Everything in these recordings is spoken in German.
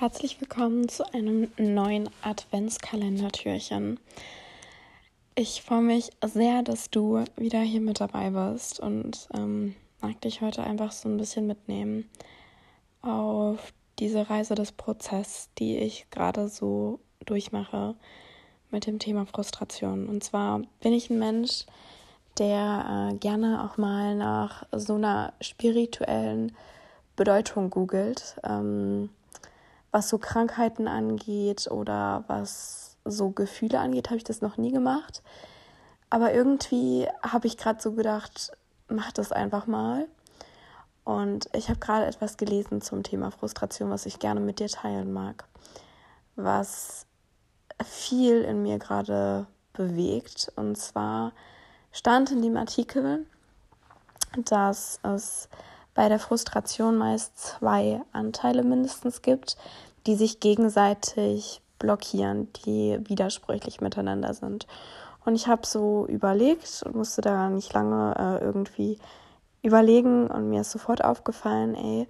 Herzlich willkommen zu einem neuen Adventskalendertürchen. Ich freue mich sehr, dass du wieder hier mit dabei bist und ähm, mag dich heute einfach so ein bisschen mitnehmen auf diese Reise des Prozesses, die ich gerade so durchmache mit dem Thema Frustration. Und zwar bin ich ein Mensch, der äh, gerne auch mal nach so einer spirituellen Bedeutung googelt. Ähm, was so Krankheiten angeht oder was so Gefühle angeht, habe ich das noch nie gemacht. Aber irgendwie habe ich gerade so gedacht, mach das einfach mal. Und ich habe gerade etwas gelesen zum Thema Frustration, was ich gerne mit dir teilen mag. Was viel in mir gerade bewegt. Und zwar stand in dem Artikel, dass es bei der Frustration meist zwei Anteile mindestens gibt, die sich gegenseitig blockieren, die widersprüchlich miteinander sind. Und ich habe so überlegt und musste da nicht lange äh, irgendwie überlegen und mir ist sofort aufgefallen, ey,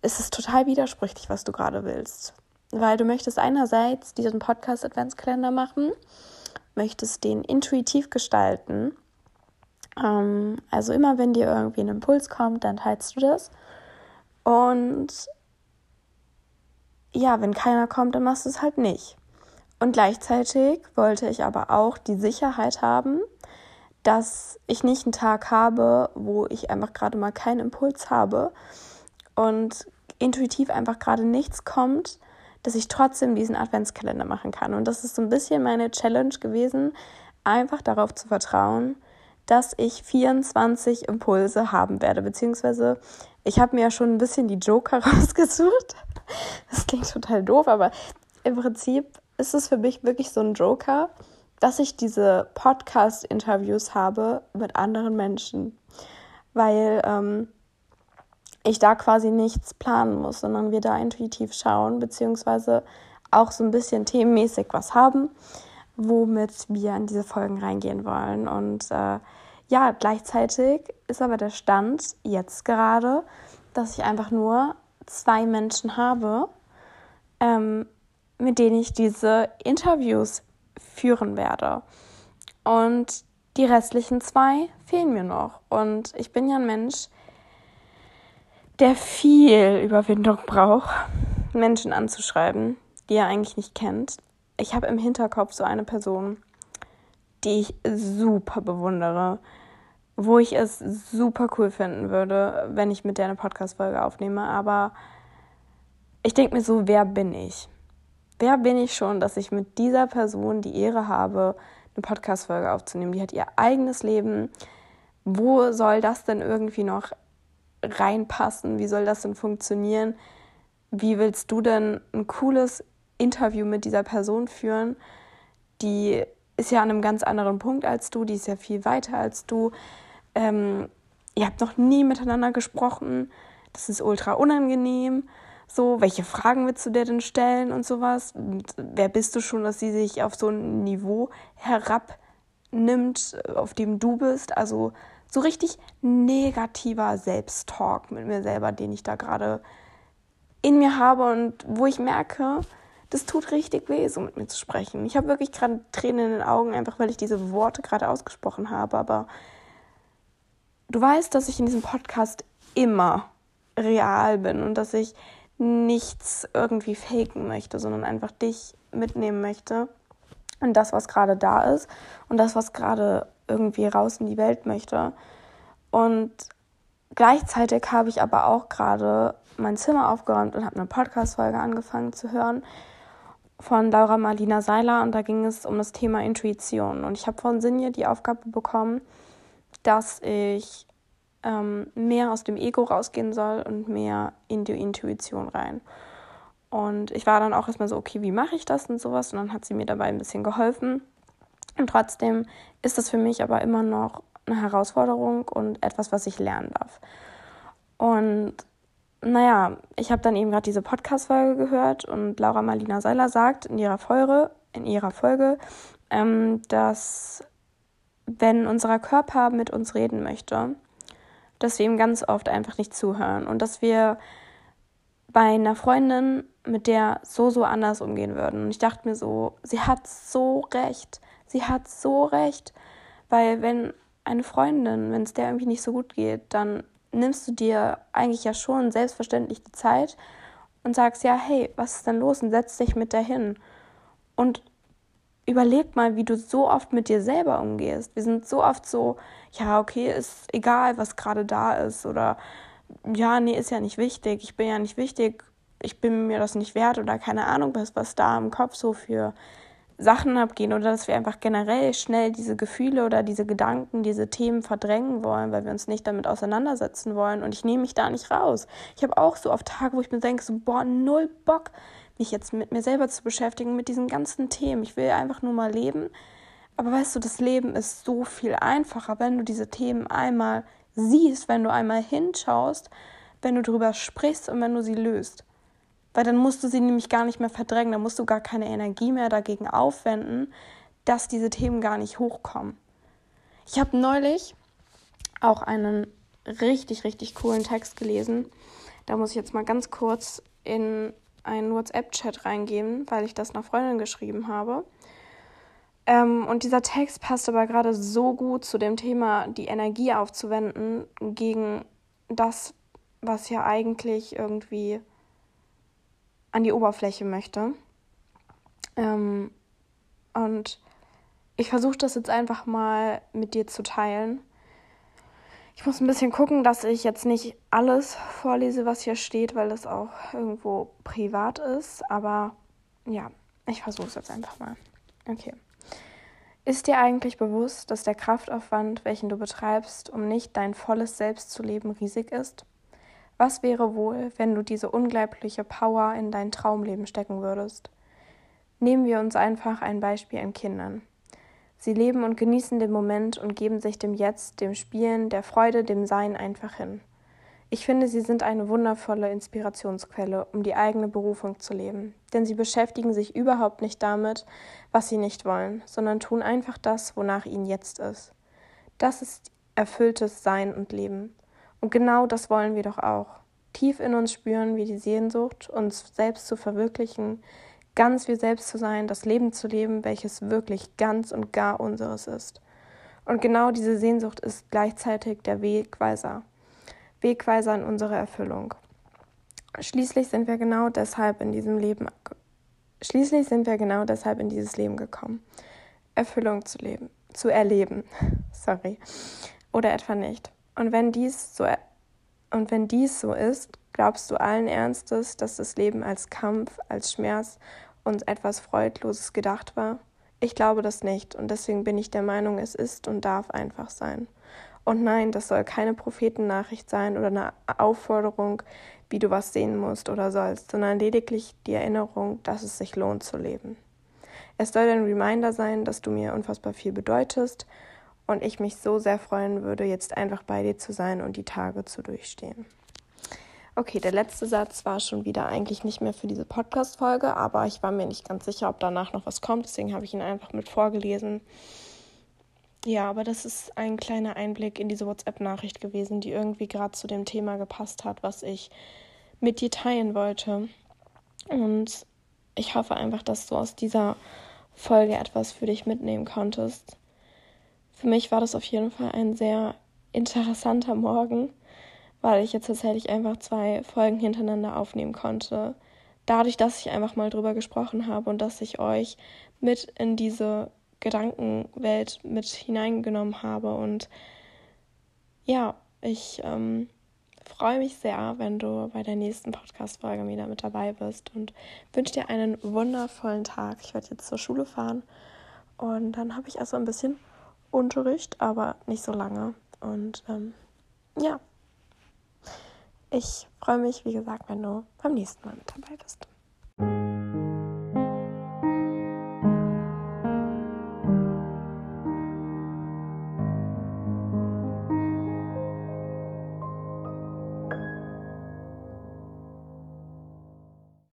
es ist total widersprüchlich, was du gerade willst. Weil du möchtest einerseits diesen Podcast Adventskalender machen, möchtest den intuitiv gestalten ähm, also immer wenn dir irgendwie ein Impuls kommt, dann teilst du das. Und ja, wenn keiner kommt, dann machst du es halt nicht. Und gleichzeitig wollte ich aber auch die Sicherheit haben, dass ich nicht einen Tag habe, wo ich einfach gerade mal keinen Impuls habe und intuitiv einfach gerade nichts kommt, dass ich trotzdem diesen Adventskalender machen kann. Und das ist so ein bisschen meine Challenge gewesen, einfach darauf zu vertrauen, dass ich 24 Impulse haben werde, beziehungsweise ich habe mir ja schon ein bisschen die Joker rausgesucht. Das klingt total doof, aber im Prinzip ist es für mich wirklich so ein Joker, dass ich diese Podcast-Interviews habe mit anderen Menschen, weil ähm, ich da quasi nichts planen muss, sondern wir da intuitiv schauen, beziehungsweise auch so ein bisschen themenmäßig was haben womit wir in diese Folgen reingehen wollen. Und äh, ja, gleichzeitig ist aber der Stand jetzt gerade, dass ich einfach nur zwei Menschen habe, ähm, mit denen ich diese Interviews führen werde. Und die restlichen zwei fehlen mir noch. Und ich bin ja ein Mensch, der viel Überwindung braucht, Menschen anzuschreiben, die er eigentlich nicht kennt, ich habe im Hinterkopf so eine Person, die ich super bewundere, wo ich es super cool finden würde, wenn ich mit der eine Podcast-Folge aufnehme. Aber ich denke mir so, wer bin ich? Wer bin ich schon, dass ich mit dieser Person die Ehre habe, eine Podcast-Folge aufzunehmen? Die hat ihr eigenes Leben. Wo soll das denn irgendwie noch reinpassen? Wie soll das denn funktionieren? Wie willst du denn ein cooles Interview mit dieser Person führen, die ist ja an einem ganz anderen Punkt als du, die ist ja viel weiter als du. Ähm, ihr habt noch nie miteinander gesprochen, das ist ultra unangenehm. So, welche Fragen willst du dir denn stellen und sowas? Und wer bist du schon, dass sie sich auf so ein Niveau herabnimmt, auf dem du bist? Also so richtig negativer Selbsttalk mit mir selber, den ich da gerade in mir habe und wo ich merke, das tut richtig weh, so mit mir zu sprechen. Ich habe wirklich gerade Tränen in den Augen, einfach weil ich diese Worte gerade ausgesprochen habe. Aber du weißt, dass ich in diesem Podcast immer real bin und dass ich nichts irgendwie faken möchte, sondern einfach dich mitnehmen möchte und das, was gerade da ist und das, was gerade irgendwie raus in die Welt möchte. Und gleichzeitig habe ich aber auch gerade mein Zimmer aufgeräumt und habe eine Podcast-Folge angefangen zu hören, von Laura Marlina Seiler und da ging es um das Thema Intuition. Und ich habe von Sinje die Aufgabe bekommen, dass ich ähm, mehr aus dem Ego rausgehen soll und mehr in die Intuition rein. Und ich war dann auch erstmal so, okay, wie mache ich das und sowas? Und dann hat sie mir dabei ein bisschen geholfen. Und trotzdem ist das für mich aber immer noch eine Herausforderung und etwas, was ich lernen darf. Und naja, ich habe dann eben gerade diese Podcast-Folge gehört und Laura Marlina Seiler sagt in ihrer Folge, in ihrer Folge, ähm, dass wenn unser Körper mit uns reden möchte, dass wir ihm ganz oft einfach nicht zuhören und dass wir bei einer Freundin, mit der so, so anders umgehen würden. Und ich dachte mir so, sie hat so recht. Sie hat so recht. Weil wenn eine Freundin, wenn es der irgendwie nicht so gut geht, dann nimmst du dir eigentlich ja schon selbstverständlich die Zeit und sagst, ja, hey, was ist denn los? Und setz dich mit der hin. Und überleg mal, wie du so oft mit dir selber umgehst. Wir sind so oft so, ja, okay, ist egal, was gerade da ist. Oder ja, nee, ist ja nicht wichtig. Ich bin ja nicht wichtig. Ich bin mir das nicht wert oder keine Ahnung, was, was da im Kopf so für Sachen abgehen oder dass wir einfach generell schnell diese Gefühle oder diese Gedanken, diese Themen verdrängen wollen, weil wir uns nicht damit auseinandersetzen wollen. Und ich nehme mich da nicht raus. Ich habe auch so oft Tage, wo ich mir denke, so, boah, null Bock, mich jetzt mit mir selber zu beschäftigen, mit diesen ganzen Themen. Ich will einfach nur mal leben. Aber weißt du, das Leben ist so viel einfacher, wenn du diese Themen einmal siehst, wenn du einmal hinschaust, wenn du darüber sprichst und wenn du sie löst. Weil dann musst du sie nämlich gar nicht mehr verdrängen, dann musst du gar keine Energie mehr dagegen aufwenden, dass diese Themen gar nicht hochkommen. Ich habe neulich auch einen richtig, richtig coolen Text gelesen. Da muss ich jetzt mal ganz kurz in einen WhatsApp-Chat reingeben, weil ich das einer Freundin geschrieben habe. Ähm, und dieser Text passt aber gerade so gut zu dem Thema, die Energie aufzuwenden gegen das, was ja eigentlich irgendwie an die Oberfläche möchte. Ähm, und ich versuche das jetzt einfach mal mit dir zu teilen. Ich muss ein bisschen gucken, dass ich jetzt nicht alles vorlese, was hier steht, weil das auch irgendwo privat ist. Aber ja, ich versuche es jetzt einfach mal. Okay. Ist dir eigentlich bewusst, dass der Kraftaufwand, welchen du betreibst, um nicht dein volles Selbst zu leben, riesig ist? Was wäre wohl, wenn du diese unglaubliche Power in dein Traumleben stecken würdest? Nehmen wir uns einfach ein Beispiel an Kindern. Sie leben und genießen den Moment und geben sich dem Jetzt, dem Spielen, der Freude, dem Sein einfach hin. Ich finde, sie sind eine wundervolle Inspirationsquelle, um die eigene Berufung zu leben, denn sie beschäftigen sich überhaupt nicht damit, was sie nicht wollen, sondern tun einfach das, wonach ihnen jetzt ist. Das ist erfülltes Sein und Leben. Und genau das wollen wir doch auch. Tief in uns spüren wie die Sehnsucht, uns selbst zu verwirklichen, ganz wir selbst zu sein, das Leben zu leben, welches wirklich ganz und gar unseres ist. Und genau diese Sehnsucht ist gleichzeitig der Wegweiser. Wegweiser in unsere Erfüllung. Schließlich sind wir genau deshalb in diesem Leben Schließlich sind wir genau deshalb in dieses Leben gekommen. Erfüllung zu leben, zu erleben. Sorry. Oder etwa nicht. Und wenn dies so und wenn dies so ist, glaubst du allen Ernstes, dass das Leben als Kampf, als Schmerz und etwas Freudloses gedacht war? Ich glaube das nicht und deswegen bin ich der Meinung, es ist und darf einfach sein. Und nein, das soll keine Prophetennachricht sein oder eine Aufforderung, wie du was sehen musst oder sollst, sondern lediglich die Erinnerung, dass es sich lohnt zu leben. Es soll ein Reminder sein, dass du mir unfassbar viel bedeutest und ich mich so sehr freuen würde, jetzt einfach bei dir zu sein und die Tage zu durchstehen. Okay, der letzte Satz war schon wieder eigentlich nicht mehr für diese Podcast-Folge, aber ich war mir nicht ganz sicher, ob danach noch was kommt, deswegen habe ich ihn einfach mit vorgelesen. Ja, aber das ist ein kleiner Einblick in diese WhatsApp-Nachricht gewesen, die irgendwie gerade zu dem Thema gepasst hat, was ich mit dir teilen wollte. Und ich hoffe einfach, dass du aus dieser Folge etwas für dich mitnehmen konntest. Für mich war das auf jeden Fall ein sehr interessanter Morgen, weil ich jetzt tatsächlich einfach zwei Folgen hintereinander aufnehmen konnte. Dadurch, dass ich einfach mal drüber gesprochen habe und dass ich euch mit in diese Gedankenwelt mit hineingenommen habe. Und ja, ich ähm, freue mich sehr, wenn du bei der nächsten Podcast-Folge wieder mit dabei bist und wünsche dir einen wundervollen Tag. Ich werde jetzt zur Schule fahren und dann habe ich also ein bisschen Unterricht, aber nicht so lange. Und ähm, ja, ich freue mich, wie gesagt, wenn du beim nächsten Mal mit dabei bist.